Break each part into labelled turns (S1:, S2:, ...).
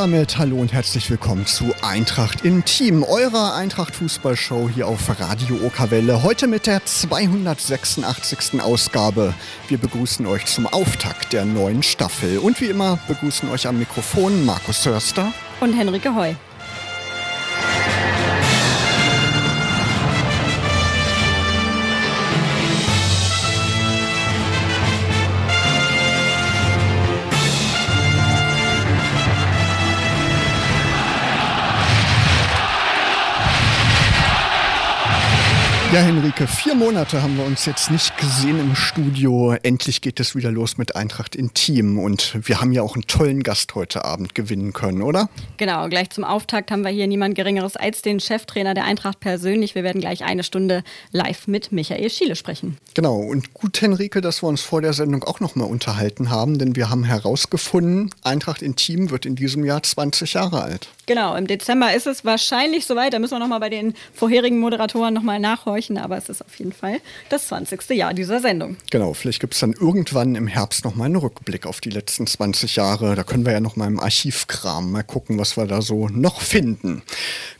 S1: Damit hallo und herzlich willkommen zu Eintracht im Team, eurer Eintracht Fußballshow hier auf Radio Okerwelle. Heute mit der 286. Ausgabe. Wir begrüßen euch zum Auftakt der neuen Staffel. Und wie immer begrüßen euch am Mikrofon Markus Sörster
S2: und Henrike Heu.
S1: Ja, Henrike, vier Monate haben wir uns jetzt nicht gesehen im Studio. Endlich geht es wieder los mit Eintracht Intim und wir haben ja auch einen tollen Gast heute Abend gewinnen können, oder?
S2: Genau, gleich zum Auftakt haben wir hier niemand Geringeres als den Cheftrainer der Eintracht persönlich. Wir werden gleich eine Stunde live mit Michael Schiele sprechen.
S1: Genau, und gut, Henrike, dass wir uns vor der Sendung auch nochmal unterhalten haben, denn wir haben herausgefunden, Eintracht Intim wird in diesem Jahr 20 Jahre alt.
S2: Genau, im Dezember ist es wahrscheinlich soweit. Da müssen wir nochmal bei den vorherigen Moderatoren nochmal nachhorchen. Aber es ist auf jeden Fall das 20. Jahr dieser Sendung.
S1: Genau, vielleicht gibt es dann irgendwann im Herbst nochmal einen Rückblick auf die letzten 20 Jahre. Da können wir ja nochmal im Archivkram mal gucken, was wir da so noch finden.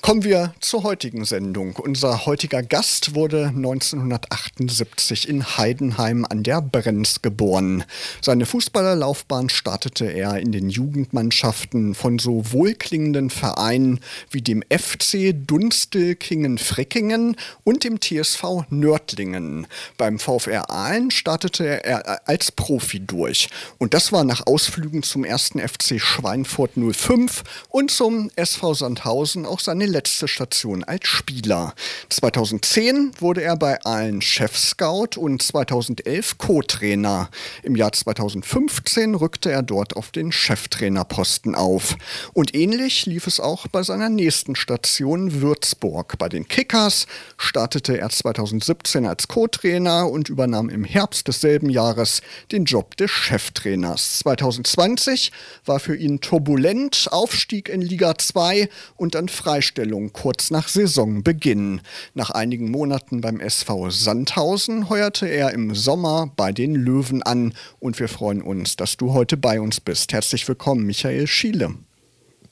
S1: Kommen wir zur heutigen Sendung. Unser heutiger Gast wurde 1978 in Heidenheim an der Brenz geboren. Seine Fußballerlaufbahn startete er in den Jugendmannschaften von so wohlklingenden Vereinen wie dem FC Dunstelkingen-Freckingen und dem TSV Nördlingen. Beim VfR Aalen startete er als Profi durch. Und das war nach Ausflügen zum ersten FC Schweinfurt 05 und zum SV Sandhausen auch seine letzte Station als Spieler. 2010 wurde er bei Aalen Chefscout und 2011 Co-Trainer. Im Jahr 2015 rückte er dort auf den Cheftrainerposten auf. Und ähnlich lief es es auch bei seiner nächsten Station Würzburg. Bei den Kickers startete er 2017 als Co-Trainer und übernahm im Herbst desselben Jahres den Job des Cheftrainers. 2020 war für ihn turbulent, Aufstieg in Liga 2 und dann Freistellung kurz nach Saisonbeginn. Nach einigen Monaten beim SV Sandhausen heuerte er im Sommer bei den Löwen an und wir freuen uns, dass du heute bei uns bist. Herzlich willkommen, Michael Schiele.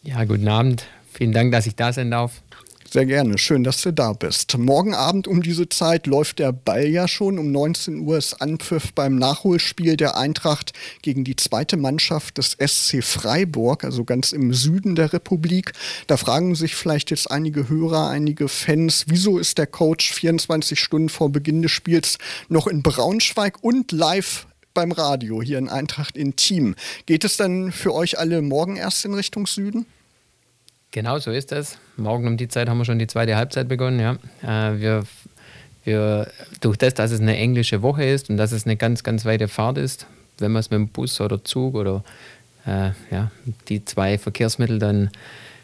S3: Ja, guten Abend. Vielen Dank, dass ich da sein darf.
S1: Sehr gerne, schön, dass du da bist. Morgen Abend um diese Zeit läuft der Ball ja schon. Um 19 Uhr ist Anpfiff beim Nachholspiel der Eintracht gegen die zweite Mannschaft des SC Freiburg, also ganz im Süden der Republik. Da fragen sich vielleicht jetzt einige Hörer, einige Fans, wieso ist der Coach 24 Stunden vor Beginn des Spiels noch in Braunschweig und live beim Radio hier in Eintracht Intim. Geht es dann für euch alle morgen erst in Richtung Süden?
S3: Genau so ist es. Morgen um die Zeit haben wir schon die zweite Halbzeit begonnen. Ja. Äh, wir, wir, durch das, dass es eine englische Woche ist und dass es eine ganz, ganz weite Fahrt ist, wenn man es mit dem Bus oder Zug oder äh, ja, die zwei Verkehrsmittel dann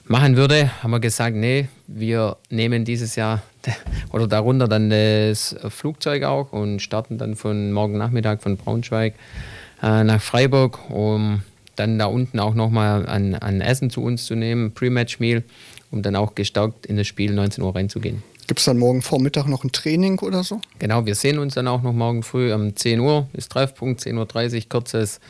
S3: machen würde, haben wir gesagt, nee, wir nehmen dieses Jahr oder darunter dann das Flugzeug auch und starten dann von morgen Nachmittag von Braunschweig äh, nach Freiburg, um dann da unten auch nochmal an, an Essen zu uns zu nehmen, Pre-Match-Meal, um dann auch gestärkt in das Spiel 19 Uhr reinzugehen.
S1: Gibt es dann morgen Vormittag noch ein Training oder so?
S3: Genau, wir sehen uns dann auch noch morgen früh um 10 Uhr, ist Treffpunkt, 10.30 Uhr, kurzes,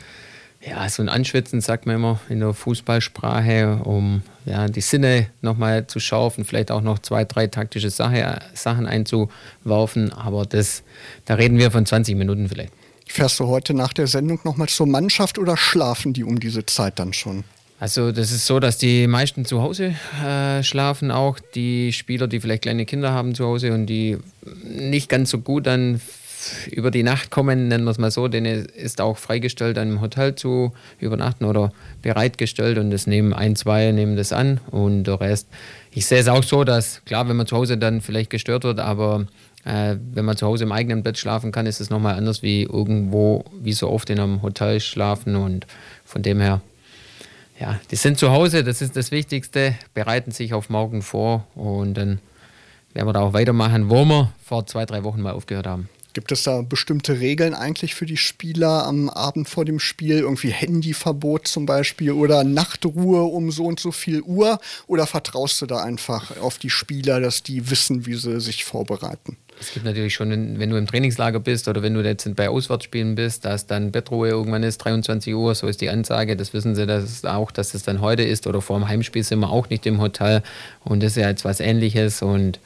S3: ja, so ein Anschwitzen, sagt man immer in der Fußballsprache, um ja, die Sinne nochmal zu schaufen, vielleicht auch noch zwei, drei taktische Sache, Sachen einzuwerfen, aber das, da reden wir von 20 Minuten vielleicht.
S1: Fährst du heute nach der Sendung nochmal zur Mannschaft oder schlafen die um diese Zeit dann schon?
S3: Also das ist so, dass die meisten zu Hause äh, schlafen, auch die Spieler, die vielleicht kleine Kinder haben zu Hause und die nicht ganz so gut dann über die Nacht kommen, nennen wir es mal so, denen ist auch freigestellt, einem Hotel zu übernachten oder bereitgestellt und das nehmen ein, zwei nehmen das an und der Rest. Ich sehe es auch so, dass klar, wenn man zu Hause dann vielleicht gestört wird, aber äh, wenn man zu Hause im eigenen Bett schlafen kann, ist es nochmal anders wie irgendwo, wie so oft in einem Hotel schlafen. Und von dem her, ja, die sind zu Hause, das ist das Wichtigste, bereiten sich auf morgen vor und dann werden wir da auch weitermachen, wo wir vor zwei, drei Wochen mal aufgehört haben.
S1: Gibt es da bestimmte Regeln eigentlich für die Spieler am Abend vor dem Spiel? Irgendwie Handyverbot zum Beispiel oder Nachtruhe um so und so viel Uhr? Oder vertraust du da einfach auf die Spieler, dass die wissen, wie sie sich vorbereiten?
S3: Es gibt natürlich schon, wenn du im Trainingslager bist oder wenn du jetzt bei Auswärtsspielen bist, dass dann Bettruhe irgendwann ist, 23 Uhr, so ist die Ansage. Das wissen sie dass auch, dass es dann heute ist. Oder vor dem Heimspiel sind wir auch nicht im Hotel. Und das ist ja jetzt was Ähnliches. Und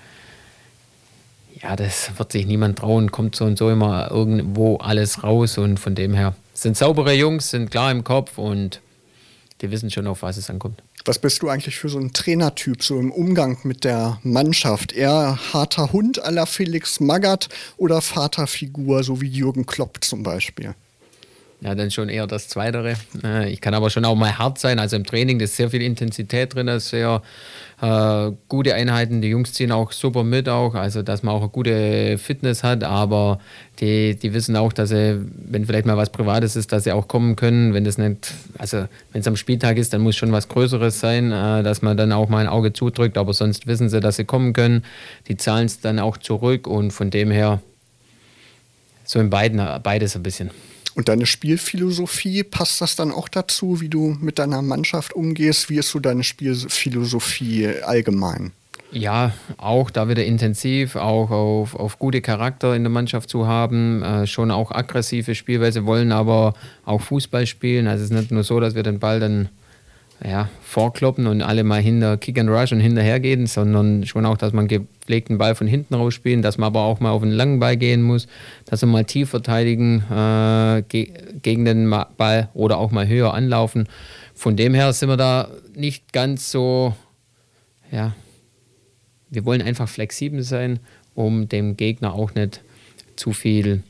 S3: ja, das wird sich niemand trauen. Kommt so und so immer irgendwo alles raus. Und von dem her sind saubere Jungs, sind klar im Kopf und die wissen schon, auf was es ankommt.
S1: Was bist du eigentlich für so ein Trainertyp, so im Umgang mit der Mannschaft? Eher harter Hund aller Felix Magath oder Vaterfigur, so wie Jürgen Klopp zum Beispiel?
S3: Ja, dann schon eher das Zweitere. Äh, ich kann aber schon auch mal hart sein. Also im Training ist sehr viel Intensität drin, sehr äh, gute Einheiten. Die Jungs ziehen auch super mit, auch, also dass man auch eine gute Fitness hat. Aber die, die wissen auch, dass sie, wenn vielleicht mal was Privates ist, dass sie auch kommen können. Wenn das nicht, also wenn es am Spieltag ist, dann muss schon was Größeres sein, äh, dass man dann auch mal ein Auge zudrückt. Aber sonst wissen sie, dass sie kommen können. Die zahlen es dann auch zurück und von dem her so in beiden beides ein bisschen.
S1: Und deine Spielphilosophie, passt das dann auch dazu, wie du mit deiner Mannschaft umgehst? Wie ist so deine Spielphilosophie allgemein?
S3: Ja, auch da wieder intensiv, auch auf, auf gute Charakter in der Mannschaft zu haben, äh, schon auch aggressive Spielweise wollen, aber auch Fußball spielen. Also es ist nicht nur so, dass wir den Ball dann ja, vorkloppen und alle mal hinter Kick and Rush und hinterher gehen, sondern schon auch, dass man gepflegten Ball von hinten raus spielen, dass man aber auch mal auf einen langen Ball gehen muss, dass wir mal tief verteidigen äh, ge gegen den Ball oder auch mal höher anlaufen. Von dem her sind wir da nicht ganz so, ja, wir wollen einfach flexibel sein, um dem Gegner auch nicht zu viel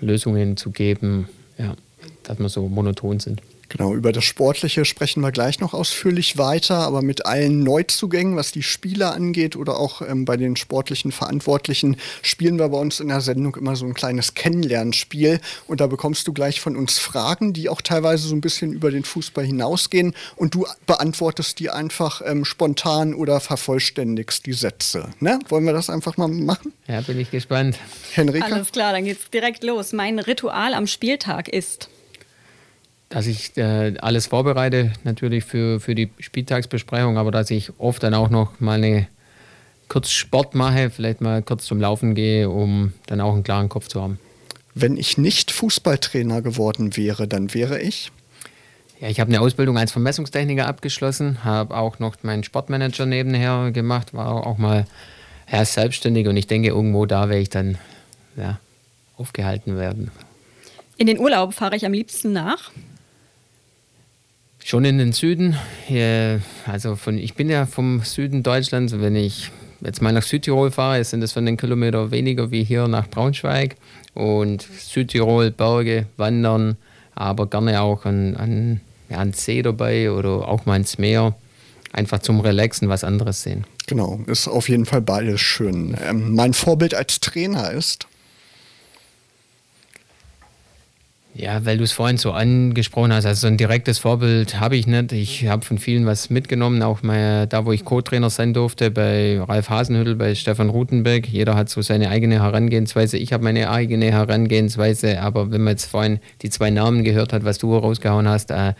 S3: Lösungen zu geben, ja, dass wir so monoton sind.
S1: Genau, über das Sportliche sprechen wir gleich noch ausführlich weiter, aber mit allen Neuzugängen, was die Spieler angeht oder auch ähm, bei den sportlichen Verantwortlichen, spielen wir bei uns in der Sendung immer so ein kleines Kennenlernspiel und da bekommst du gleich von uns Fragen, die auch teilweise so ein bisschen über den Fußball hinausgehen und du beantwortest die einfach ähm, spontan oder vervollständigst die Sätze. Ne? Wollen wir das einfach mal machen?
S3: Ja, bin ich gespannt.
S2: Henrika? Alles klar, dann geht's direkt los. Mein Ritual am Spieltag ist
S3: dass ich äh, alles vorbereite, natürlich für, für die Spieltagsbesprechung, aber dass ich oft dann auch noch mal eine kurz Sport mache, vielleicht mal kurz zum Laufen gehe, um dann auch einen klaren Kopf zu haben.
S1: Wenn ich nicht Fußballtrainer geworden wäre, dann wäre ich?
S3: Ja, ich habe eine Ausbildung als Vermessungstechniker abgeschlossen, habe auch noch meinen Sportmanager nebenher gemacht, war auch mal ja, selbstständig und ich denke, irgendwo da werde ich dann ja, aufgehalten werden.
S2: In den Urlaub fahre ich am liebsten nach?
S3: Schon in den Süden. Also von, ich bin ja vom Süden Deutschlands. Wenn ich jetzt mal nach Südtirol fahre, sind das von den Kilometer weniger wie hier nach Braunschweig. Und Südtirol, Berge, Wandern, aber gerne auch an, an, ja, an See dabei oder auch mal ins Meer. Einfach zum Relaxen was anderes sehen.
S1: Genau, ist auf jeden Fall beides schön. Ähm, mein Vorbild als Trainer ist?
S3: Ja, weil du es vorhin so angesprochen hast, also so ein direktes Vorbild habe ich nicht. Ich habe von vielen was mitgenommen, auch mal da, wo ich Co-Trainer sein durfte, bei Ralf Hasenhüttel, bei Stefan Rutenbeck. Jeder hat so seine eigene Herangehensweise. Ich habe meine eigene Herangehensweise, aber wenn man jetzt vorhin die zwei Namen gehört hat, was du rausgehauen hast, äh,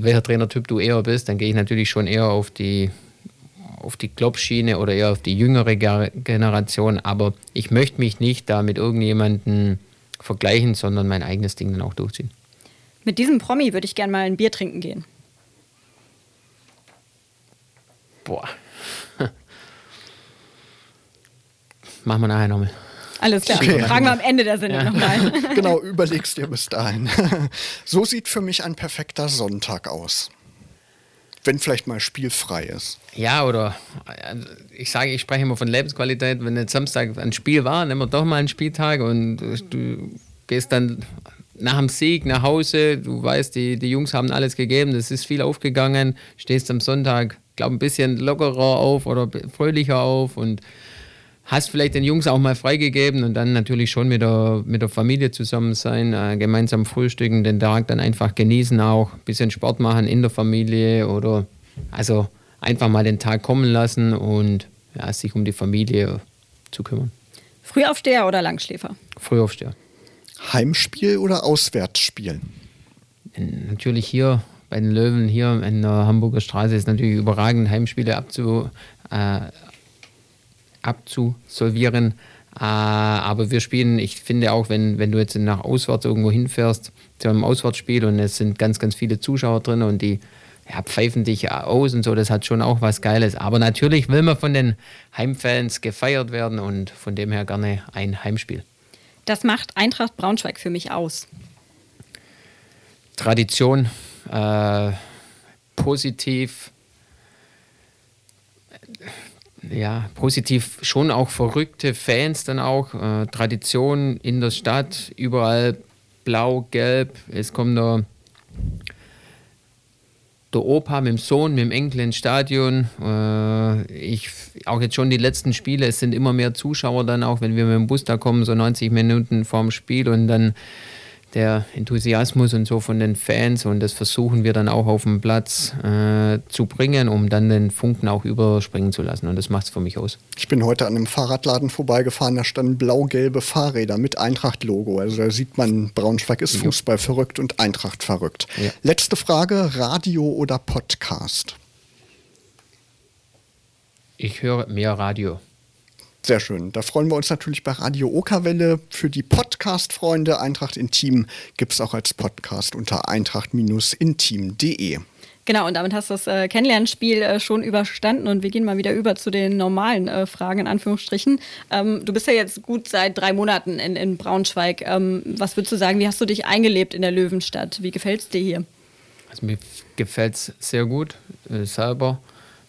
S3: welcher Trainertyp du eher bist, dann gehe ich natürlich schon eher auf die auf die Kloppschiene oder eher auf die jüngere Generation, aber ich möchte mich nicht da mit irgendjemandem vergleichen, sondern mein eigenes Ding dann auch durchziehen.
S2: Mit diesem Promi würde ich gerne mal ein Bier trinken gehen.
S3: Boah. Machen wir nachher nochmal.
S2: Alles klar. Okay. Fragen wir am Ende der Sendung ja. nochmal.
S1: genau, überlegst dir bis dahin. so sieht für mich ein perfekter Sonntag aus wenn vielleicht mal spielfrei ist.
S3: Ja, oder also ich sage, ich spreche immer von Lebensqualität. Wenn jetzt Samstag ein Spiel war, nehmen wir doch mal einen Spieltag und du gehst dann nach dem Sieg nach Hause. Du weißt, die, die Jungs haben alles gegeben, es ist viel aufgegangen. Stehst am Sonntag, glaube ein bisschen lockerer auf oder fröhlicher auf und hast vielleicht den Jungs auch mal freigegeben und dann natürlich schon mit der, mit der Familie zusammen sein, äh, gemeinsam frühstücken, den Tag dann einfach genießen auch, bisschen Sport machen in der Familie oder also einfach mal den Tag kommen lassen und ja, sich um die Familie zu kümmern.
S2: Frühaufsteher oder Langschläfer?
S3: Frühaufsteher.
S1: Heimspiel oder Auswärtsspiel?
S3: Natürlich hier bei den Löwen, hier in der Hamburger Straße ist natürlich überragend, Heimspiele abzu, äh, abzusolvieren. Äh, aber wir spielen, ich finde auch, wenn, wenn du jetzt nach auswärts irgendwo hinfährst, zu einem Auswärtsspiel und es sind ganz, ganz viele Zuschauer drin und die ja, pfeifen dich aus und so, das hat schon auch was Geiles. Aber natürlich will man von den Heimfans gefeiert werden und von dem her gerne ein Heimspiel.
S2: Das macht Eintracht Braunschweig für mich aus.
S3: Tradition, äh, positiv, ja, positiv schon auch verrückte Fans dann auch, äh, Tradition in der Stadt, überall blau, gelb, es kommt der, der Opa mit dem Sohn, mit dem Enkel ins Stadion. Äh, ich, auch jetzt schon die letzten Spiele, es sind immer mehr Zuschauer dann auch, wenn wir mit dem Bus da kommen, so 90 Minuten vorm Spiel und dann der Enthusiasmus und so von den Fans und das versuchen wir dann auch auf dem Platz äh, zu bringen, um dann den Funken auch überspringen zu lassen und das macht es für mich aus.
S1: Ich bin heute an einem Fahrradladen vorbeigefahren, da standen blau-gelbe Fahrräder mit Eintracht-Logo. Also da sieht man, Braunschweig ist Fußball verrückt und Eintracht verrückt. Ja. Letzte Frage, Radio oder Podcast?
S3: Ich höre mehr Radio.
S1: Sehr schön. Da freuen wir uns natürlich bei Radio Okerwelle. Für die Podcast-Freunde Eintracht Intim gibt es auch als Podcast unter eintracht-intim.de.
S2: Genau, und damit hast du das äh, Kennenlernspiel äh, schon überstanden und wir gehen mal wieder über zu den normalen äh, Fragen in Anführungsstrichen. Ähm, du bist ja jetzt gut seit drei Monaten in, in Braunschweig. Ähm, was würdest du sagen, wie hast du dich eingelebt in der Löwenstadt? Wie gefällt es dir hier?
S3: Also mir gefällt es sehr gut, äh, selber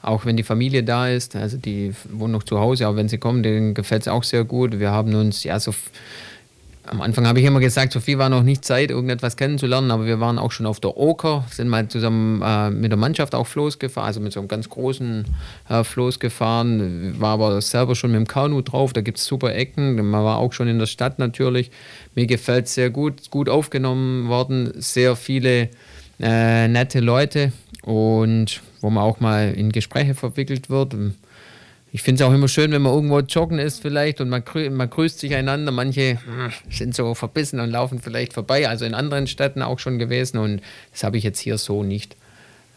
S3: auch wenn die Familie da ist, also die wohnen noch zu Hause, aber wenn sie kommen, denen gefällt es auch sehr gut. Wir haben uns, ja, so am Anfang habe ich immer gesagt, so viel war noch nicht Zeit, irgendetwas kennenzulernen, aber wir waren auch schon auf der Oker, sind mal zusammen äh, mit der Mannschaft auch Floß gefahren, also mit so einem ganz großen äh, Floß gefahren, war aber selber schon mit dem Kanu drauf, da gibt es super Ecken, man war auch schon in der Stadt natürlich. Mir gefällt es sehr gut, gut aufgenommen worden, sehr viele äh, nette Leute und wo man auch mal in Gespräche verwickelt wird. Ich finde es auch immer schön, wenn man irgendwo joggen ist vielleicht und man, grü man grüßt sich einander. Manche hm, sind so verbissen und laufen vielleicht vorbei, also in anderen Städten auch schon gewesen und das habe ich jetzt hier so nicht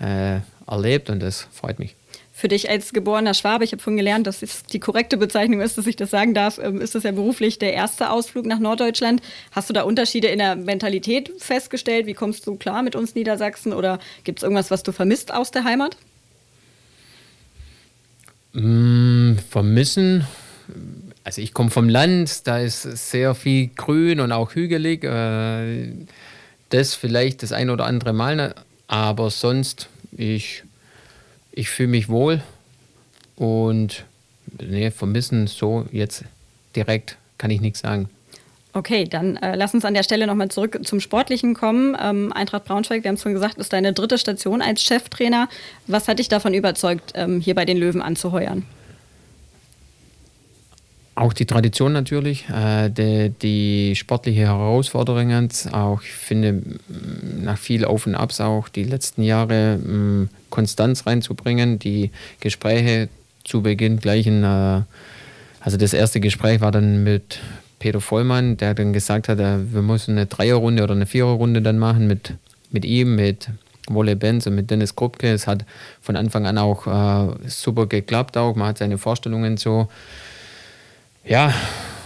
S3: äh, erlebt und das freut mich
S2: für dich als geborener Schwabe, ich habe vorhin gelernt, dass es die korrekte Bezeichnung ist, dass ich das sagen darf, ähm, ist das ja beruflich der erste Ausflug nach Norddeutschland. Hast du da Unterschiede in der Mentalität festgestellt? Wie kommst du klar mit uns Niedersachsen oder gibt es irgendwas, was du vermisst aus der Heimat?
S3: Mm, vermissen. Also ich komme vom Land, da ist sehr viel grün und auch hügelig. Äh, das vielleicht das ein oder andere Mal, ne? aber sonst ich ich fühle mich wohl und nee, vermissen so jetzt direkt kann ich nichts sagen.
S2: Okay, dann äh, lass uns an der Stelle nochmal zurück zum Sportlichen kommen. Ähm, Eintracht Braunschweig, wir haben es schon gesagt, ist deine dritte Station als Cheftrainer. Was hat dich davon überzeugt, ähm, hier bei den Löwen anzuheuern?
S3: Auch die Tradition natürlich, äh, die, die, sportliche Herausforderungen, auch ich finde nach viel Auf und Abs auch die letzten Jahre mh, Konstanz reinzubringen, die Gespräche zu Beginn gleich in, äh, also das erste Gespräch war dann mit Peter Vollmann, der dann gesagt hat, äh, wir müssen eine Dreierrunde oder eine Viererrunde dann machen mit, mit ihm, mit Wolle Benz und mit Dennis Krupke. Es hat von Anfang an auch äh, super geklappt auch, man hat seine Vorstellungen so ja,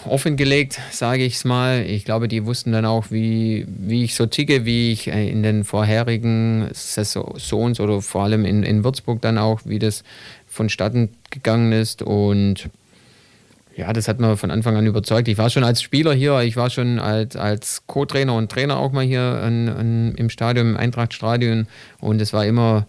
S3: offengelegt, sage ich es mal. Ich glaube, die wussten dann auch, wie, wie ich so ticke, wie ich äh, in den vorherigen Saisons oder vor allem in, in Würzburg dann auch, wie das vonstatten gegangen ist. Und ja, das hat mir von Anfang an überzeugt. Ich war schon als Spieler hier, ich war schon als, als Co-Trainer und Trainer auch mal hier an, an, im Stadion, im Eintrachtstadion. Und es war immer,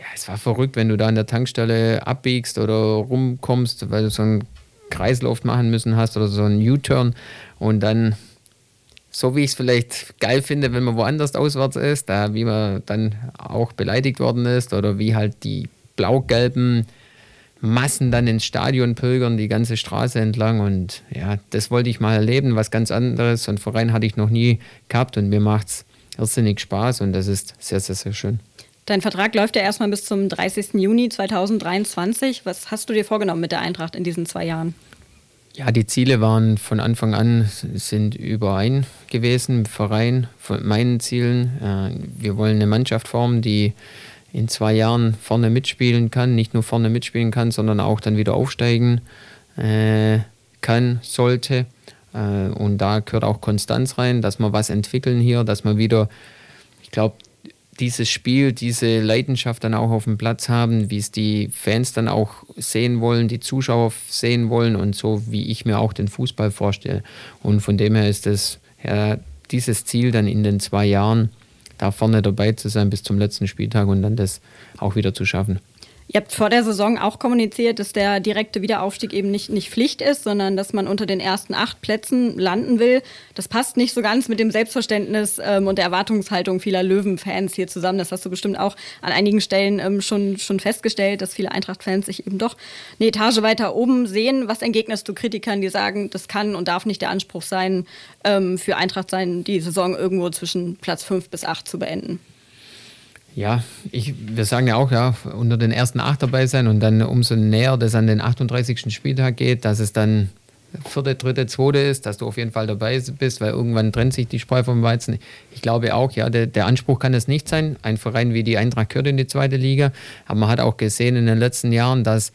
S3: ja, es war verrückt, wenn du da an der Tankstelle abbiegst oder rumkommst, weil du so ein Kreislauf machen müssen hast oder so einen U-Turn und dann, so wie ich es vielleicht geil finde, wenn man woanders auswärts ist, da wie man dann auch beleidigt worden ist oder wie halt die blau-gelben Massen dann ins Stadion pilgern, die ganze Straße entlang und ja, das wollte ich mal erleben, was ganz anderes. Und Verein hatte ich noch nie gehabt und mir macht es irrsinnig Spaß und das ist sehr, sehr, sehr schön.
S2: Dein Vertrag läuft ja erstmal bis zum 30. Juni 2023. Was hast du dir vorgenommen mit der Eintracht in diesen zwei Jahren?
S3: Ja, die Ziele waren von Anfang an sind überein gewesen Verein von meinen Zielen. Äh, wir wollen eine Mannschaft formen, die in zwei Jahren vorne mitspielen kann, nicht nur vorne mitspielen kann, sondern auch dann wieder aufsteigen. äh, kann, sollte. Äh, und da gehört auch Konstanz rein, dass wir was entwickeln hier, dass wir wieder, ich glaube, dieses Spiel, diese Leidenschaft dann auch auf dem Platz haben, wie es die Fans dann auch sehen wollen, die Zuschauer sehen wollen und so, wie ich mir auch den Fußball vorstelle. Und von dem her ist es ja, dieses Ziel dann in den zwei Jahren, da vorne dabei zu sein bis zum letzten Spieltag und dann das auch wieder zu schaffen.
S2: Ihr habt vor der Saison auch kommuniziert, dass der direkte Wiederaufstieg eben nicht, nicht Pflicht ist, sondern dass man unter den ersten acht Plätzen landen will. Das passt nicht so ganz mit dem Selbstverständnis ähm, und der Erwartungshaltung vieler Löwen-Fans hier zusammen. Das hast du bestimmt auch an einigen Stellen ähm, schon, schon festgestellt, dass viele Eintracht-Fans sich eben doch eine Etage weiter oben sehen. Was entgegnest du Kritikern, die sagen, das kann und darf nicht der Anspruch sein, ähm, für Eintracht sein, die Saison irgendwo zwischen Platz fünf bis acht zu beenden?
S3: Ja, ich, wir sagen ja auch, ja, unter den ersten acht dabei sein und dann umso näher das an den 38. Spieltag geht, dass es dann vierte, dritte, zweite ist, dass du auf jeden Fall dabei bist, weil irgendwann trennt sich die Spreu vom Weizen. Ich glaube auch, ja, der, der Anspruch kann es nicht sein. Ein Verein wie die Eintracht gehört in die zweite Liga, aber man hat auch gesehen in den letzten Jahren, dass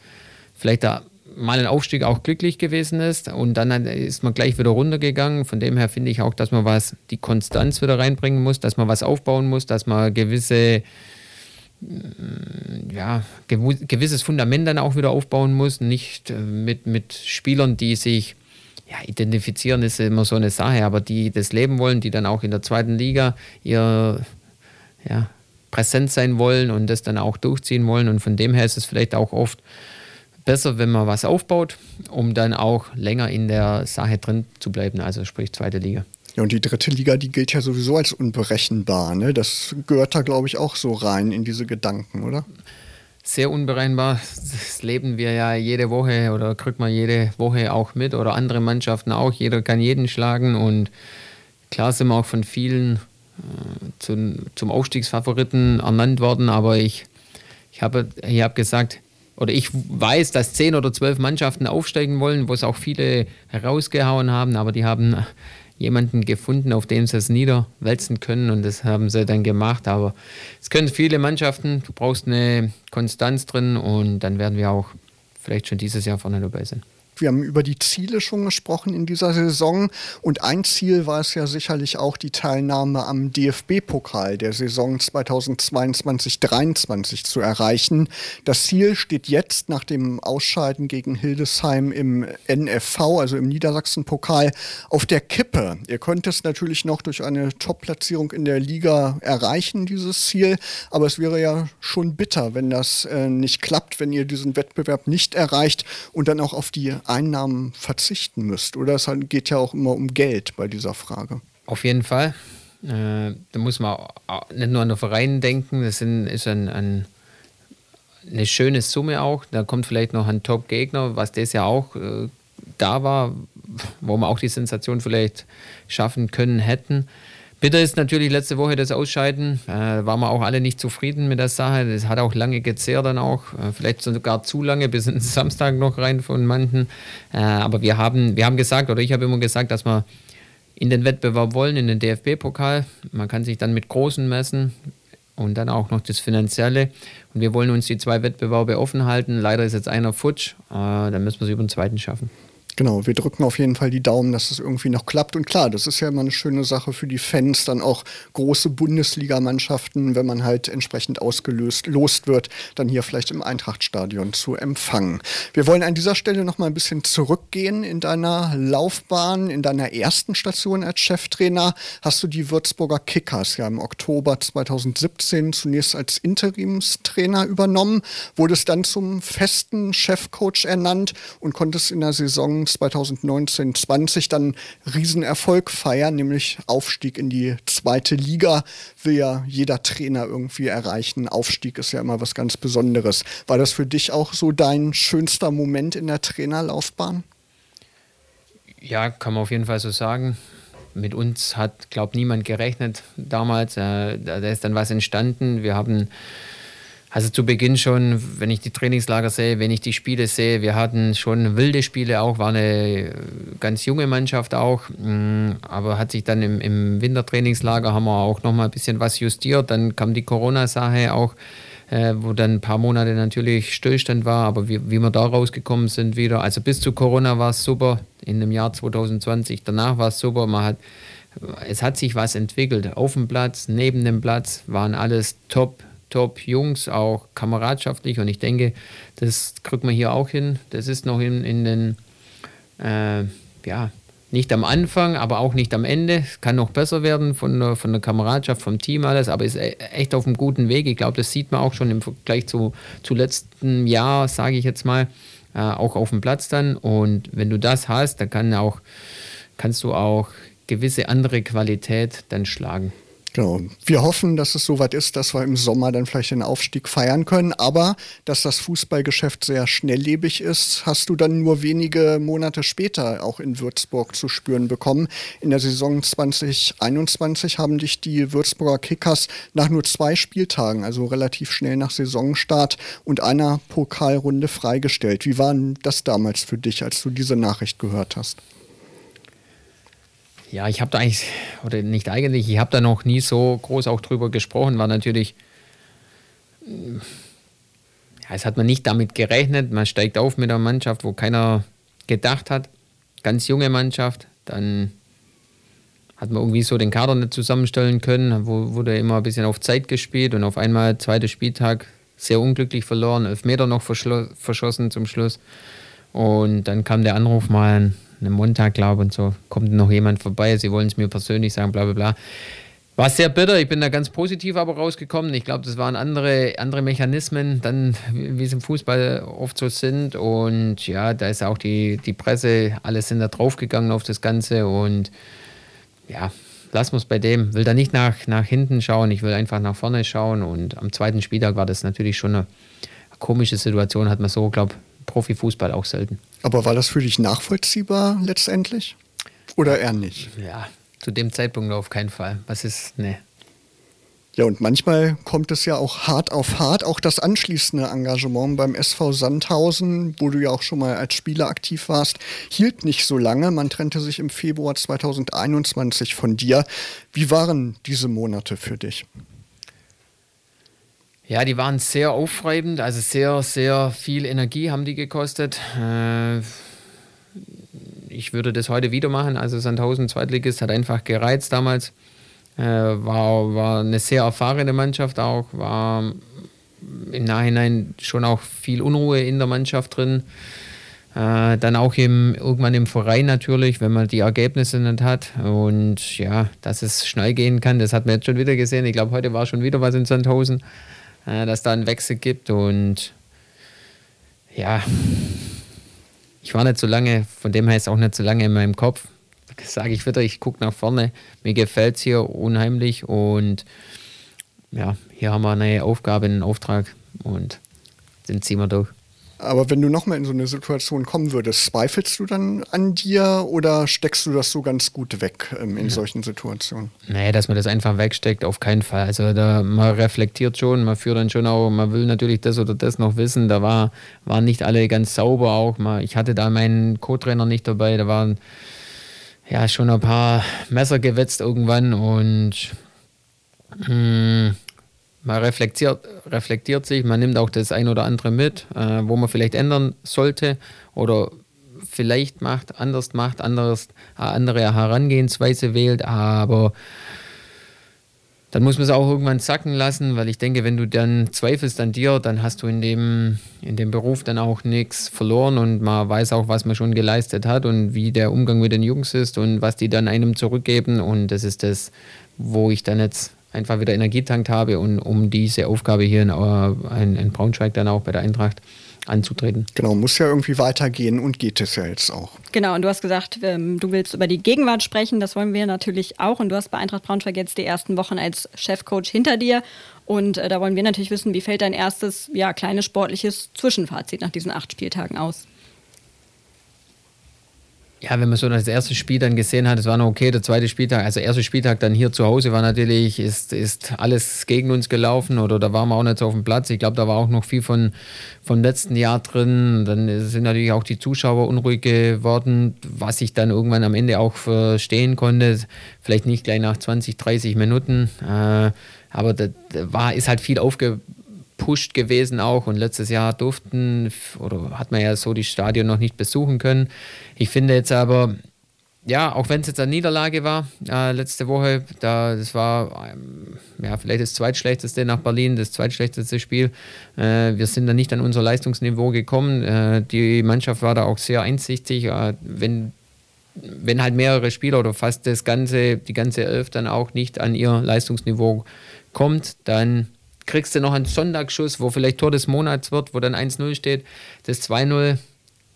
S3: vielleicht der mal ein Aufstieg auch glücklich gewesen ist und dann ist man gleich wieder runtergegangen. Von dem her finde ich auch, dass man was, die Konstanz wieder reinbringen muss, dass man was aufbauen muss, dass man gewisse, mm, ja, gewisses Fundament dann auch wieder aufbauen muss, nicht äh, mit, mit Spielern, die sich ja, identifizieren ist immer so eine Sache, aber die das leben wollen, die dann auch in der zweiten Liga ihr ja, präsent sein wollen und das dann auch durchziehen wollen. Und von dem her ist es vielleicht auch oft besser, wenn man was aufbaut, um dann auch länger in der Sache drin zu bleiben, also sprich zweite Liga.
S1: Ja, und die dritte Liga, die gilt ja sowieso als unberechenbar. Ne? Das gehört da, glaube ich, auch so rein in diese Gedanken, oder?
S3: Sehr unberechenbar. Das leben wir ja jede Woche oder kriegt man jede Woche auch mit oder andere Mannschaften auch. Jeder kann jeden schlagen und klar sind wir auch von vielen äh, zum, zum Aufstiegsfavoriten ernannt worden, aber ich, ich habe ich hab gesagt, oder ich weiß, dass zehn oder zwölf Mannschaften aufsteigen wollen, wo es auch viele herausgehauen haben, aber die haben jemanden gefunden, auf dem sie es niederwälzen können und das haben sie dann gemacht. Aber es können viele Mannschaften, du brauchst eine Konstanz drin und dann werden wir auch vielleicht schon dieses Jahr vorne dabei sein.
S1: Wir haben über die Ziele schon gesprochen in dieser Saison. Und ein Ziel war es ja sicherlich auch die Teilnahme am DFB-Pokal der Saison 2022-23 zu erreichen. Das Ziel steht jetzt nach dem Ausscheiden gegen Hildesheim im NFV, also im Niedersachsen-Pokal, auf der Kippe. Ihr könnt es natürlich noch durch eine Top-Platzierung in der Liga erreichen, dieses Ziel. Aber es wäre ja schon bitter, wenn das äh, nicht klappt, wenn ihr diesen Wettbewerb nicht erreicht und dann auch auf die Einnahmen verzichten müsst? Oder es halt geht ja auch immer um Geld bei dieser Frage.
S3: Auf jeden Fall. Äh, da muss man nicht nur an den Verein denken, das sind, ist ein, ein, eine schöne Summe auch. Da kommt vielleicht noch ein Top-Gegner, was das ja auch äh, da war, wo wir auch die Sensation vielleicht schaffen können hätten. Bitter ist natürlich letzte Woche das Ausscheiden. Äh, waren wir auch alle nicht zufrieden mit der Sache. Das hat auch lange gezehrt dann auch. Äh, vielleicht sogar zu lange, bis in Samstag noch rein von manchen. Äh, aber wir haben, wir haben gesagt, oder ich habe immer gesagt, dass wir in den Wettbewerb wollen, in den DFB-Pokal. Man kann sich dann mit Großen messen und dann auch noch das Finanzielle. Und wir wollen uns die zwei Wettbewerbe offen halten. Leider ist jetzt einer futsch. Äh, dann müssen wir es über den zweiten schaffen.
S1: Genau, wir drücken auf jeden Fall die Daumen, dass es irgendwie noch klappt. Und klar, das ist ja immer eine schöne Sache für die Fans, dann auch große Bundesligamannschaften, wenn man halt entsprechend ausgelöst lost wird, dann hier vielleicht im Eintrachtstadion zu empfangen. Wir wollen an dieser Stelle noch mal ein bisschen zurückgehen in deiner Laufbahn, in deiner ersten Station als Cheftrainer. Hast du die Würzburger Kickers ja im Oktober 2017 zunächst als Interimstrainer übernommen, wurdest dann zum festen Chefcoach ernannt und konntest in der Saison 2019-20 dann Riesenerfolg feiern, nämlich Aufstieg in die zweite Liga. Will ja jeder Trainer irgendwie erreichen. Aufstieg ist ja immer was ganz Besonderes. War das für dich auch so dein schönster Moment in der Trainerlaufbahn?
S3: Ja, kann man auf jeden Fall so sagen. Mit uns hat, glaube niemand gerechnet damals. Äh, da ist dann was entstanden. Wir haben also zu Beginn schon, wenn ich die Trainingslager sehe, wenn ich die Spiele sehe, wir hatten schon wilde Spiele auch, war eine ganz junge Mannschaft auch, mm, aber hat sich dann im, im Wintertrainingslager haben wir auch nochmal ein bisschen was justiert. Dann kam die Corona-Sache auch äh, wo dann ein paar Monate natürlich Stillstand war, aber wie, wie wir da rausgekommen sind wieder. Also bis zu Corona war es super, in dem Jahr 2020. Danach war es super. Man hat, es hat sich was entwickelt. Auf dem Platz, neben dem Platz waren alles top, top Jungs, auch kameradschaftlich. Und ich denke, das kriegt man hier auch hin. Das ist noch in, in den, äh, ja, nicht am Anfang, aber auch nicht am Ende. Es kann noch besser werden von der, von der Kameradschaft, vom Team alles, aber ist e-, echt auf einem guten Weg. Ich glaube, das sieht man auch schon im Vergleich zu, zu letzten Jahr, sage ich jetzt mal, äh, auch auf dem Platz dann. Und wenn du das hast, dann kann auch, kannst du auch gewisse andere Qualität dann schlagen.
S1: Genau. Wir hoffen, dass es soweit ist, dass wir im Sommer dann vielleicht den Aufstieg feiern können. Aber dass das Fußballgeschäft sehr schnelllebig ist, hast du dann nur wenige Monate später auch in Würzburg zu spüren bekommen. In der Saison 2021 haben dich die Würzburger Kickers nach nur zwei Spieltagen, also relativ schnell nach Saisonstart und einer Pokalrunde freigestellt. Wie war das damals für dich, als du diese Nachricht gehört hast?
S3: Ja, ich habe da eigentlich, oder nicht eigentlich, ich habe da noch nie so groß auch drüber gesprochen, war natürlich, ja, es hat man nicht damit gerechnet, man steigt auf mit einer Mannschaft, wo keiner gedacht hat, ganz junge Mannschaft, dann hat man irgendwie so den Kader nicht zusammenstellen können, wo, wurde immer ein bisschen auf Zeit gespielt und auf einmal zweiter Spieltag sehr unglücklich verloren, elf Meter noch verschossen zum Schluss. Und dann kam der Anruf mal einem Montag, glaube und so, kommt noch jemand vorbei, sie wollen es mir persönlich sagen, bla bla bla. War sehr bitter, ich bin da ganz positiv aber rausgekommen. Ich glaube, das waren andere, andere Mechanismen, dann, wie es im Fußball oft so sind. Und ja, da ist auch die, die Presse, alles sind da draufgegangen auf das Ganze. Und ja, lassen wir es bei dem. Will da nicht nach, nach hinten schauen, ich will einfach nach vorne schauen. Und am zweiten Spieltag war das natürlich schon eine komische Situation, hat man so, glaube ich, Profifußball auch selten.
S1: Aber war das für dich nachvollziehbar letztendlich? Oder eher nicht?
S3: Ja, zu dem Zeitpunkt auf keinen Fall. Was ist, ne.
S1: Ja, und manchmal kommt es ja auch hart auf hart. Auch das anschließende Engagement beim SV Sandhausen, wo du ja auch schon mal als Spieler aktiv warst, hielt nicht so lange. Man trennte sich im Februar 2021 von dir. Wie waren diese Monate für dich?
S3: Ja, die waren sehr aufreibend, also sehr, sehr viel Energie haben die gekostet. Äh, ich würde das heute wieder machen. Also Sandhausen Zweitligist hat einfach gereizt damals. Äh, war, war eine sehr erfahrene Mannschaft auch, war im Nachhinein schon auch viel Unruhe in der Mannschaft drin. Äh, dann auch im, irgendwann im Verein natürlich, wenn man die Ergebnisse nicht hat. Und ja, dass es schnell gehen kann, das hat man jetzt schon wieder gesehen. Ich glaube, heute war schon wieder was in Sandhausen dass da einen Wechsel gibt. Und ja, ich war nicht so lange, von dem her ist auch nicht so lange in meinem Kopf. Sage ich wieder, ich gucke nach vorne. Mir gefällt es hier unheimlich und ja, hier haben wir eine Aufgabe, einen Auftrag und den ziehen wir durch.
S1: Aber wenn du nochmal in so eine Situation kommen würdest, zweifelst du dann an dir oder steckst du das so ganz gut weg ähm, in ja. solchen Situationen?
S3: Nee, dass man das einfach wegsteckt, auf keinen Fall. Also da, man reflektiert schon, man führt dann schon auch, man will natürlich das oder das noch wissen. Da war, waren nicht alle ganz sauber auch. ich hatte da meinen Co-Trainer nicht dabei, da waren ja schon ein paar Messer gewetzt irgendwann und mh, hm, man reflektiert, reflektiert sich, man nimmt auch das ein oder andere mit, äh, wo man vielleicht ändern sollte oder vielleicht macht, anders macht, anders, äh, andere Herangehensweise wählt, aber dann muss man es auch irgendwann sacken lassen, weil ich denke, wenn du dann zweifelst an dir, dann hast du in dem, in dem Beruf dann auch nichts verloren und man weiß auch, was man schon geleistet hat und wie der Umgang mit den Jungs ist und was die dann einem zurückgeben und das ist das, wo ich dann jetzt einfach wieder Energie tankt habe und um diese Aufgabe hier in, in, in Braunschweig dann auch bei der Eintracht anzutreten.
S1: Genau, muss ja irgendwie weitergehen und geht es ja jetzt auch.
S2: Genau, und du hast gesagt, ähm, du willst über die Gegenwart sprechen, das wollen wir natürlich auch. Und du hast bei Eintracht Braunschweig jetzt die ersten Wochen als Chefcoach hinter dir. Und äh, da wollen wir natürlich wissen, wie fällt dein erstes, ja, kleines sportliches Zwischenfazit nach diesen acht Spieltagen aus?
S3: Ja, wenn man so das erste Spiel dann gesehen hat, es war noch okay, der zweite Spieltag, also erste Spieltag dann hier zu Hause war natürlich, ist, ist alles gegen uns gelaufen oder da waren wir auch nicht so auf dem Platz. Ich glaube, da war auch noch viel von, vom letzten Jahr drin. Dann sind natürlich auch die Zuschauer unruhig geworden, was ich dann irgendwann am Ende auch verstehen konnte. Vielleicht nicht gleich nach 20, 30 Minuten, äh, aber da, da war, ist halt viel aufgebaut gepusht gewesen auch und letztes Jahr durften oder hat man ja so die Stadion noch nicht besuchen können. Ich finde jetzt aber, ja, auch wenn es jetzt eine Niederlage war äh, letzte Woche, da das war ähm, ja vielleicht das zweitschlechteste nach Berlin, das zweitschlechteste Spiel. Äh, wir sind da nicht an unser Leistungsniveau gekommen. Äh, die Mannschaft war da auch sehr einsichtig. Äh, wenn wenn halt mehrere Spieler oder fast das ganze, die ganze Elf dann auch nicht an ihr Leistungsniveau kommt, dann kriegst du noch einen Sonntagsschuss, wo vielleicht Tor des Monats wird, wo dann 1-0 steht. Das 2-0,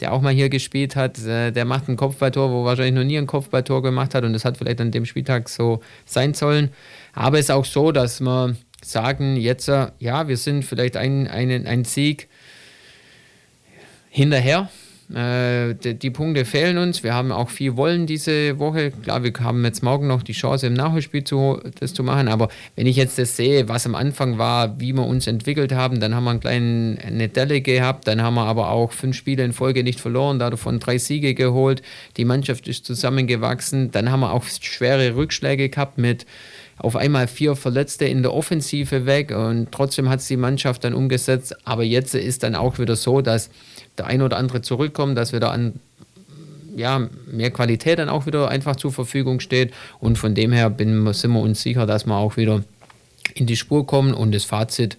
S3: der auch mal hier gespielt hat, äh, der macht ein Kopfballtor, wo wahrscheinlich noch nie ein Kopfballtor gemacht hat und das hat vielleicht an dem Spieltag so sein sollen. Aber es ist auch so, dass wir sagen, jetzt, äh, ja, wir sind vielleicht ein, ein, ein Sieg hinterher äh, die, die, Punkte fehlen uns. Wir haben auch viel Wollen diese Woche. Klar, wir haben jetzt morgen noch die Chance, im Nachholspiel zu, das zu machen. Aber wenn ich jetzt das sehe, was am Anfang war, wie wir uns entwickelt haben, dann haben wir einen kleinen, eine Delle gehabt. Dann haben wir aber auch fünf Spiele in Folge nicht verloren, davon drei Siege geholt. Die Mannschaft ist zusammengewachsen. Dann haben wir auch schwere Rückschläge gehabt mit auf einmal vier Verletzte in der Offensive weg und trotzdem hat es die Mannschaft dann umgesetzt. Aber jetzt ist dann auch wieder so, dass der ein oder andere zurückkommt, dass wir da an ja, mehr Qualität dann auch wieder einfach zur Verfügung steht. Und von dem her bin, sind wir uns sicher, dass wir auch wieder in die Spur kommen und das Fazit,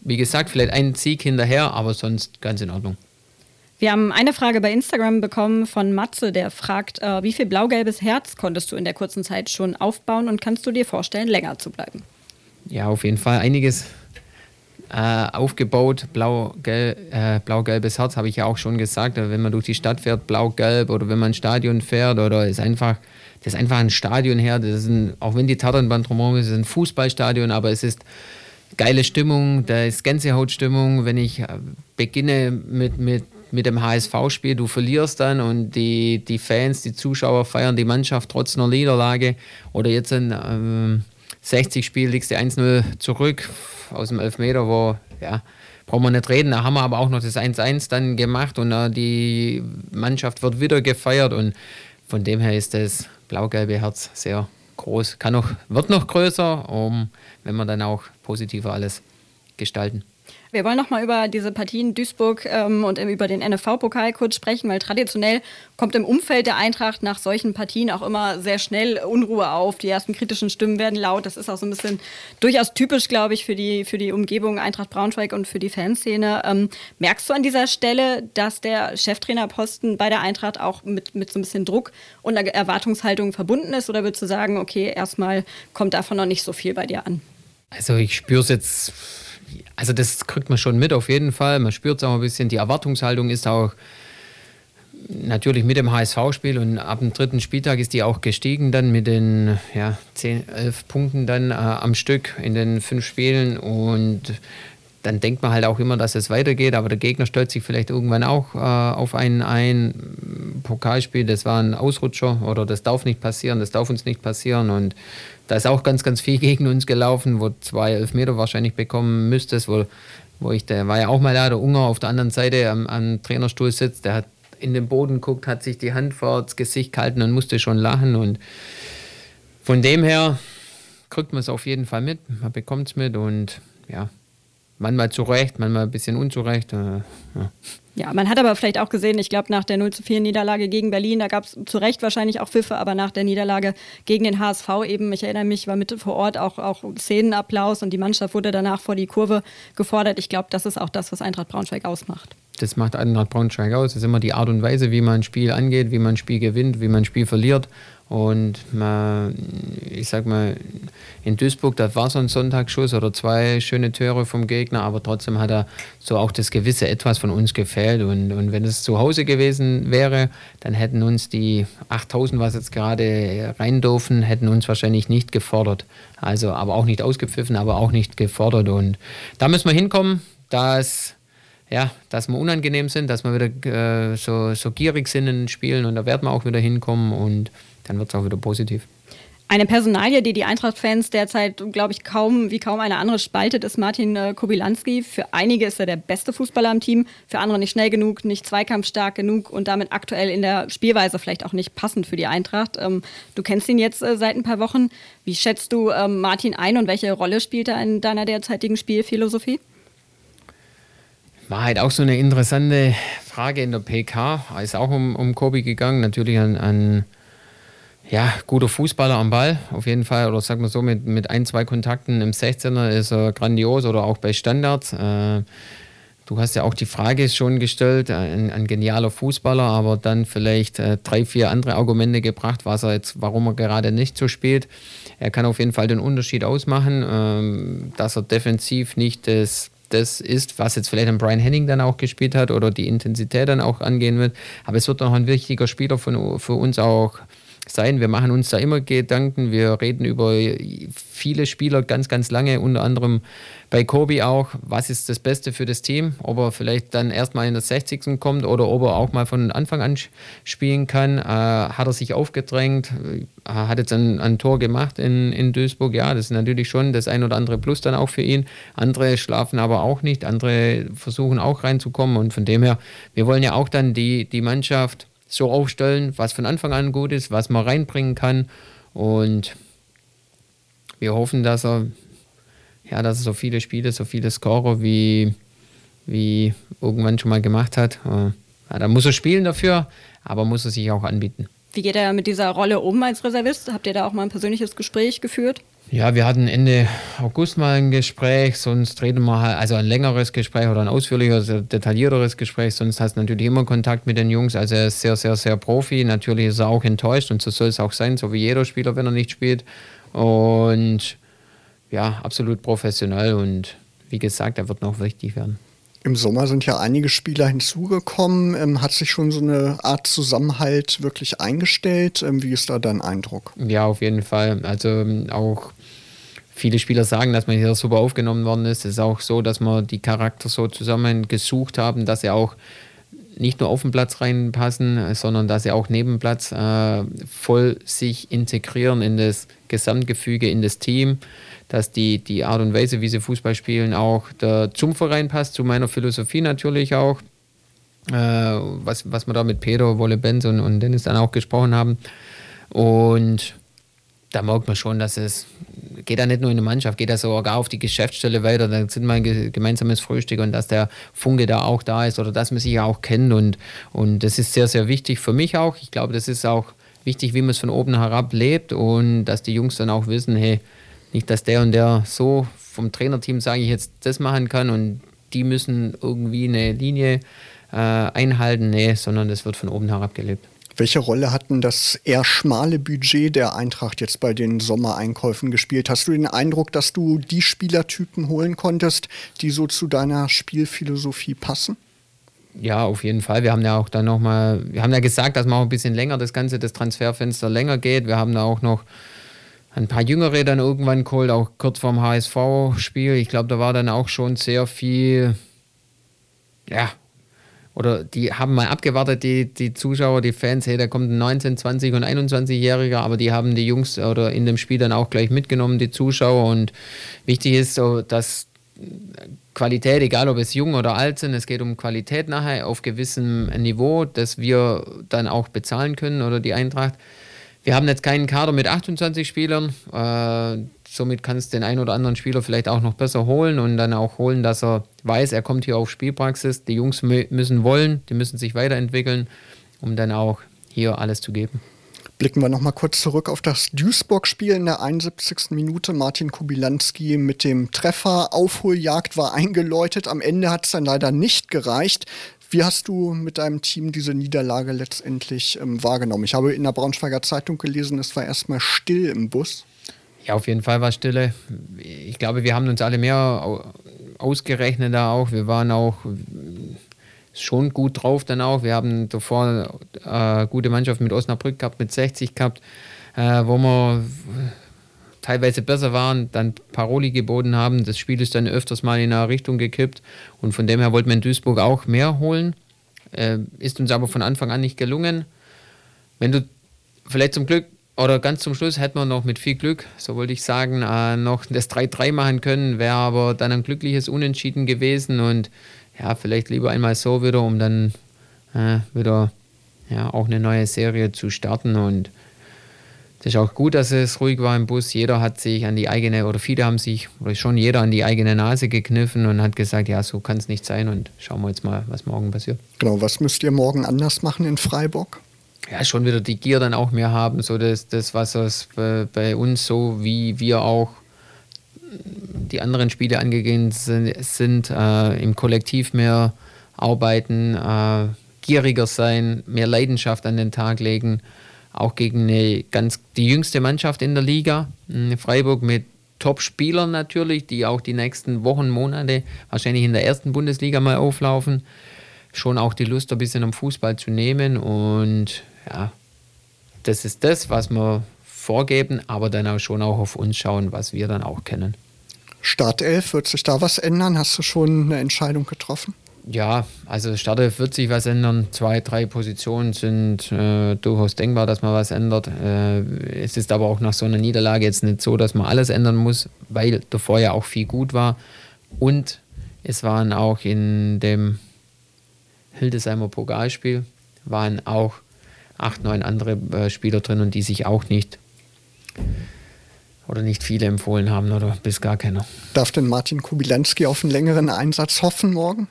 S3: wie gesagt, vielleicht ein Sieg hinterher, aber sonst ganz in Ordnung.
S2: Wir haben eine Frage bei Instagram bekommen von Matze, der fragt, äh, wie viel blau-gelbes Herz konntest du in der kurzen Zeit schon aufbauen und kannst du dir vorstellen, länger zu bleiben?
S3: Ja, auf jeden Fall einiges äh, aufgebaut. Blau-gelb, äh, blau-gelbes Herz habe ich ja auch schon gesagt. Wenn man durch die Stadt fährt, blau-gelb oder wenn man ein Stadion fährt oder ist einfach, das ist einfach ein Stadion her. Das ist ein, auch wenn die Tatternband drumherum ist, ist ein Fußballstadion, aber es ist geile Stimmung, da ist Gänsehautstimmung. Wenn ich äh, beginne mit, mit, mit dem HSV-Spiel, du verlierst dann und die, die Fans, die Zuschauer feiern die Mannschaft trotz einer Niederlage oder jetzt ein ähm, 60-Spiel liegst du 1-0 zurück, aus dem Elfmeter, wo, ja, brauchen wir nicht reden. Da haben wir aber auch noch das 1-1 dann gemacht und uh, die Mannschaft wird wieder gefeiert und von dem her ist das blau-gelbe Herz sehr groß. Kann noch, wird noch größer, um, wenn wir dann auch positiver alles gestalten.
S2: Wir wollen noch mal über diese Partien Duisburg ähm, und über den NFV-Pokal kurz sprechen, weil traditionell kommt im Umfeld der Eintracht nach solchen Partien auch immer sehr schnell Unruhe auf. Die ersten kritischen Stimmen werden laut. Das ist auch so ein bisschen durchaus typisch, glaube ich, für die, für die Umgebung Eintracht Braunschweig und für die Fanszene. Ähm, merkst du an dieser Stelle, dass der Cheftrainerposten bei der Eintracht auch mit, mit so ein bisschen Druck und Erwartungshaltung verbunden ist? Oder würdest du sagen, okay, erstmal kommt davon noch nicht so viel bei dir an?
S3: Also ich spüre es jetzt also das kriegt man schon mit auf jeden Fall. Man spürt es auch ein bisschen. Die Erwartungshaltung ist auch natürlich mit dem HSV-Spiel und ab dem dritten Spieltag ist die auch gestiegen dann mit den ja, 10, 11 Punkten dann äh, am Stück in den fünf Spielen und dann denkt man halt auch immer, dass es weitergeht, aber der Gegner stellt sich vielleicht irgendwann auch äh, auf einen ein. Pokalspiel, das war ein Ausrutscher oder das darf nicht passieren, das darf uns nicht passieren. Und da ist auch ganz, ganz viel gegen uns gelaufen, wo zwei Elfmeter wahrscheinlich bekommen müsstest, wo, wo ich, der war ja auch mal da, der Unger auf der anderen Seite am, am Trainerstuhl sitzt, der hat in den Boden guckt, hat sich die Hand vor das Gesicht gehalten und musste schon lachen. Und von dem her kriegt man es auf jeden Fall mit, man bekommt es mit und ja, manchmal zu Recht, manchmal ein bisschen unzurecht. Äh,
S2: ja. ja. man hat aber vielleicht auch gesehen, ich glaube, nach der 0 zu 4 Niederlage gegen Berlin, da gab es zu Recht wahrscheinlich auch Pfiffe, aber nach der Niederlage gegen den HSV eben, ich erinnere mich, war mit vor Ort auch, auch Szenenapplaus und die Mannschaft wurde danach vor die Kurve gefordert. Ich glaube, das ist auch das, was Eintracht Braunschweig ausmacht.
S3: Das macht Eintracht Braunschweig aus. Das ist immer die Art und Weise, wie man ein Spiel angeht, wie man ein Spiel gewinnt, wie man ein Spiel verliert. Und man, ich sag mal, in Duisburg, da war so ein Sonntagsschuss oder zwei schöne Tore vom Gegner, aber trotzdem hat er so auch das gewisse Etwas von uns gefehlt. Und, und wenn es zu Hause gewesen wäre, dann hätten uns die 8000, was jetzt gerade rein dürfen, hätten uns wahrscheinlich nicht gefordert. Also, aber auch nicht ausgepfiffen, aber auch nicht gefordert. Und da müssen wir hinkommen, dass ja, dass wir unangenehm sind, dass wir wieder äh, so, so gierig sind in den Spielen und da werden wir auch wieder hinkommen und dann wird es auch wieder positiv.
S2: Eine Personalie, die die Eintracht-Fans derzeit, glaube ich, kaum wie kaum eine andere spaltet, ist Martin äh, Kobilanski. Für einige ist er der beste Fußballer im Team, für andere nicht schnell genug, nicht zweikampfstark genug und damit aktuell in der Spielweise vielleicht auch nicht passend für die Eintracht. Ähm, du kennst ihn jetzt äh, seit ein paar Wochen. Wie schätzt du ähm, Martin ein und welche Rolle spielt er in deiner derzeitigen Spielphilosophie?
S3: War halt auch so eine interessante Frage in der PK. Ist auch um, um Kobi gegangen. Natürlich an, an ja, guter Fußballer am Ball, auf jeden Fall. Oder sagen wir so, mit, mit ein, zwei Kontakten im 16er ist er grandios oder auch bei Standards. Äh, du hast ja auch die Frage schon gestellt, ein, ein genialer Fußballer, aber dann vielleicht äh, drei, vier andere Argumente gebracht, was er jetzt, warum er gerade nicht so spielt. Er kann auf jeden Fall den Unterschied ausmachen, ähm, dass er defensiv nicht das das ist, was jetzt vielleicht ein Brian Henning dann auch gespielt hat oder die Intensität dann auch angehen wird. Aber es wird noch ein wichtiger Spieler von, für uns auch sein. Wir machen uns da immer Gedanken. Wir reden über viele Spieler ganz, ganz lange, unter anderem bei Kobi auch, was ist das Beste für das Team, ob er vielleicht dann erstmal in der 60. kommt oder ob er auch mal von Anfang an spielen kann. Äh, hat er sich aufgedrängt, äh, hat jetzt ein, ein, Tor gemacht in, in Duisburg, ja, das ist natürlich schon das ein oder andere Plus dann auch für ihn. Andere schlafen aber auch nicht, andere versuchen auch reinzukommen und von dem her, wir wollen ja auch dann die, die Mannschaft so aufstellen, was von Anfang an gut ist, was man reinbringen kann. Und wir hoffen, dass er, ja, dass er so viele Spiele, so viele Scorer wie, wie irgendwann schon mal gemacht hat. Äh, ja, da muss er spielen dafür, aber muss er sich auch anbieten.
S2: Wie geht er mit dieser Rolle um als Reservist? Habt ihr da auch mal ein persönliches Gespräch geführt?
S3: Ja, wir hatten Ende August mal ein Gespräch, sonst reden wir halt, also ein längeres Gespräch oder ein ausführlicheres, detaillierteres Gespräch, sonst hast du natürlich immer Kontakt mit den Jungs. Also er ist sehr, sehr, sehr Profi. Natürlich ist er auch enttäuscht und so soll es auch sein, so wie jeder Spieler, wenn er nicht spielt. Und ja, absolut professionell und wie gesagt, er wird noch wichtig werden.
S1: Im Sommer sind ja einige Spieler hinzugekommen. Ähm, hat sich schon so eine Art Zusammenhalt wirklich eingestellt? Ähm, wie ist da dein Eindruck?
S3: Ja, auf jeden Fall. Also ähm, auch viele Spieler sagen, dass man hier super aufgenommen worden ist. Es ist auch so, dass wir die Charakter so zusammen gesucht haben, dass sie auch nicht nur auf den Platz reinpassen, sondern dass sie auch neben Platz äh, voll sich integrieren in das Gesamtgefüge, in das Team dass die, die Art und Weise, wie sie Fußball spielen, auch der, zum Verein passt, zu meiner Philosophie natürlich auch. Äh, was, was wir da mit Pedro, Wolle Benz und, und Dennis dann auch gesprochen haben. Und da merkt man schon, dass es geht da nicht nur in die Mannschaft, geht da sogar auf die Geschäftsstelle weiter, da sind wir ein gemeinsames Frühstück und dass der Funke da auch da ist oder dass man sich auch kennt und, und das ist sehr, sehr wichtig für mich auch. Ich glaube, das ist auch wichtig, wie man es von oben herab lebt und dass die Jungs dann auch wissen, hey, nicht, dass der und der so vom Trainerteam, sage ich jetzt, das machen kann und die müssen irgendwie eine Linie äh, einhalten. Nee, sondern das wird von oben herab gelebt.
S1: Welche Rolle hat denn das eher schmale Budget der Eintracht jetzt bei den Sommereinkäufen gespielt? Hast du den Eindruck, dass du die Spielertypen holen konntest, die so zu deiner Spielphilosophie passen?
S3: Ja, auf jeden Fall. Wir haben ja auch dann nochmal, wir haben ja gesagt, dass man auch ein bisschen länger das Ganze, das Transferfenster länger geht. Wir haben da auch noch ein paar Jüngere dann irgendwann geholt, auch kurz vorm HSV-Spiel. Ich glaube, da war dann auch schon sehr viel, ja, oder die haben mal abgewartet, die, die Zuschauer, die Fans, hey, da kommt ein 19-, 20- und 21-Jähriger, aber die haben die Jungs oder in dem Spiel dann auch gleich mitgenommen, die Zuschauer. Und wichtig ist so, dass Qualität, egal ob es jung oder alt sind, es geht um Qualität nachher auf gewissem Niveau, das wir dann auch bezahlen können oder die Eintracht. Wir haben jetzt keinen Kader mit 28 Spielern. Äh, somit kannst du den einen oder anderen Spieler vielleicht auch noch besser holen und dann auch holen, dass er weiß, er kommt hier auf Spielpraxis. Die Jungs müssen wollen, die müssen sich weiterentwickeln, um dann auch hier alles zu geben.
S1: Blicken wir nochmal kurz zurück auf das Duisburg-Spiel in der 71. Minute. Martin Kubilanski mit dem Treffer. Aufholjagd war eingeläutet. Am Ende hat es dann leider nicht gereicht. Wie hast du mit deinem Team diese Niederlage letztendlich ähm, wahrgenommen? Ich habe in der Braunschweiger Zeitung gelesen, es war erstmal still im Bus.
S3: Ja, auf jeden Fall war Stille. Ich glaube, wir haben uns alle mehr ausgerechnet da auch. Wir waren auch schon gut drauf dann auch. Wir haben davor äh, gute Mannschaft mit Osnabrück gehabt, mit 60 gehabt, äh, wo wir teilweise besser waren, dann Paroli geboten haben. Das Spiel ist dann öfters mal in eine Richtung gekippt und von dem her wollten wir in Duisburg auch mehr holen. Äh, ist uns aber von Anfang an nicht gelungen. Wenn du vielleicht zum Glück oder ganz zum Schluss hätten wir noch mit viel Glück, so wollte ich sagen, äh, noch das 3-3 machen können, wäre aber dann ein glückliches Unentschieden gewesen und ja, vielleicht lieber einmal so wieder, um dann äh, wieder ja, auch eine neue Serie zu starten und das ist auch gut, dass es ruhig war im Bus. Jeder hat sich an die eigene, oder viele haben sich, oder schon jeder an die eigene Nase gekniffen und hat gesagt, ja, so kann es nicht sein und schauen wir jetzt mal, was morgen passiert.
S1: Genau, was müsst ihr morgen anders machen in Freiburg?
S3: Ja, schon wieder die Gier dann auch mehr haben, so das, das was es bei uns so, wie wir auch die anderen Spiele angegangen sind, sind äh, im Kollektiv mehr arbeiten, äh, gieriger sein, mehr Leidenschaft an den Tag legen auch gegen eine ganz die jüngste Mannschaft in der Liga, hm, Freiburg mit Top-Spielern natürlich, die auch die nächsten Wochen, Monate wahrscheinlich in der ersten Bundesliga mal auflaufen. Schon auch die Lust ein bisschen am Fußball zu nehmen und ja, das ist das, was wir vorgeben, aber dann auch schon auch auf uns schauen, was wir dann auch kennen.
S1: Startelf, wird sich da was ändern? Hast du schon eine Entscheidung getroffen?
S3: Ja, also Startelf wird sich was ändern. Zwei, drei Positionen sind äh, durchaus denkbar, dass man was ändert. Äh, es ist aber auch nach so einer Niederlage jetzt nicht so, dass man alles ändern muss, weil davor ja auch viel gut war. Und es waren auch in dem Hildesheimer Pokalspiel waren auch acht, neun andere äh, Spieler drin und die sich auch nicht oder nicht viele empfohlen haben oder bis gar keiner.
S1: Darf denn Martin Kubilanski auf einen längeren Einsatz hoffen morgen?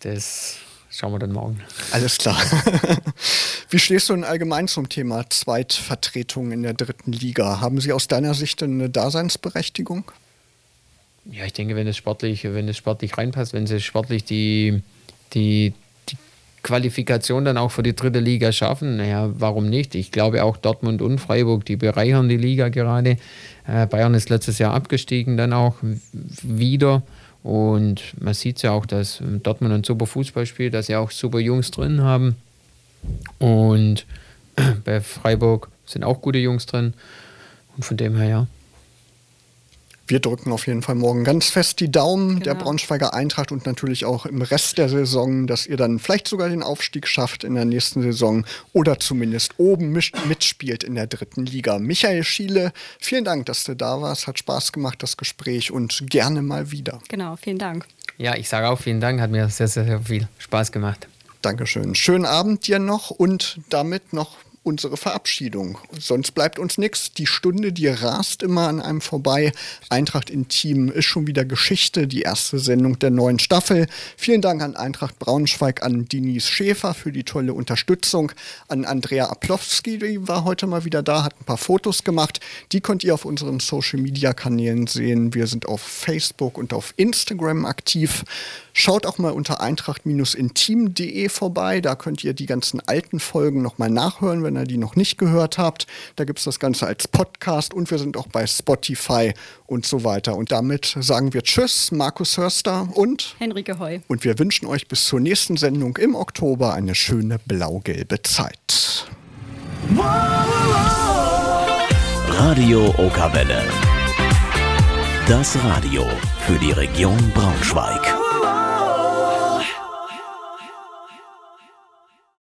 S3: Das schauen wir dann morgen.
S1: Alles klar. Wie stehst du denn allgemein zum Thema Zweitvertretung in der dritten Liga? Haben sie aus deiner Sicht eine Daseinsberechtigung?
S3: Ja, ich denke, wenn es sportlich, wenn es sportlich reinpasst, wenn sie sportlich die, die, die Qualifikation dann auch für die dritte Liga schaffen, naja, warum nicht? Ich glaube auch Dortmund und Freiburg, die bereichern die Liga gerade. Äh, Bayern ist letztes Jahr abgestiegen, dann auch wieder. Und man sieht ja auch, dass Dortmund ein super Fußball spielt, dass sie auch super Jungs drin haben. Und bei Freiburg sind auch gute Jungs drin. Und von dem her, ja
S1: wir drücken auf jeden Fall morgen ganz fest die Daumen genau. der Braunschweiger Eintracht und natürlich auch im Rest der Saison, dass ihr dann vielleicht sogar den Aufstieg schafft in der nächsten Saison oder zumindest oben mitspielt in der dritten Liga. Michael Schiele, vielen Dank, dass du da warst. Hat Spaß gemacht, das Gespräch und gerne mal wieder.
S2: Genau, vielen Dank.
S3: Ja, ich sage auch vielen Dank, hat mir sehr, sehr, sehr viel Spaß gemacht.
S1: Dankeschön. Schönen Abend dir noch und damit noch unsere Verabschiedung. Sonst bleibt uns nichts. Die Stunde, die rast immer an einem vorbei. Eintracht Intim ist schon wieder Geschichte, die erste Sendung der neuen Staffel. Vielen Dank an Eintracht Braunschweig, an Denise Schäfer für die tolle Unterstützung, an Andrea Aplowski, die war heute mal wieder da, hat ein paar Fotos gemacht. Die könnt ihr auf unseren Social-Media-Kanälen sehen. Wir sind auf Facebook und auf Instagram aktiv. Schaut auch mal unter eintracht-intim.de vorbei. Da könnt ihr die ganzen alten Folgen nochmal nachhören, wenn ihr die noch nicht gehört habt. Da gibt es das Ganze als Podcast und wir sind auch bei Spotify und so weiter. Und damit sagen wir Tschüss, Markus Hörster und
S2: Henrike Heu.
S1: Und wir wünschen euch bis zur nächsten Sendung im Oktober eine schöne blau-gelbe Zeit.
S4: Radio Okawelle. Das Radio für die Region Braunschweig.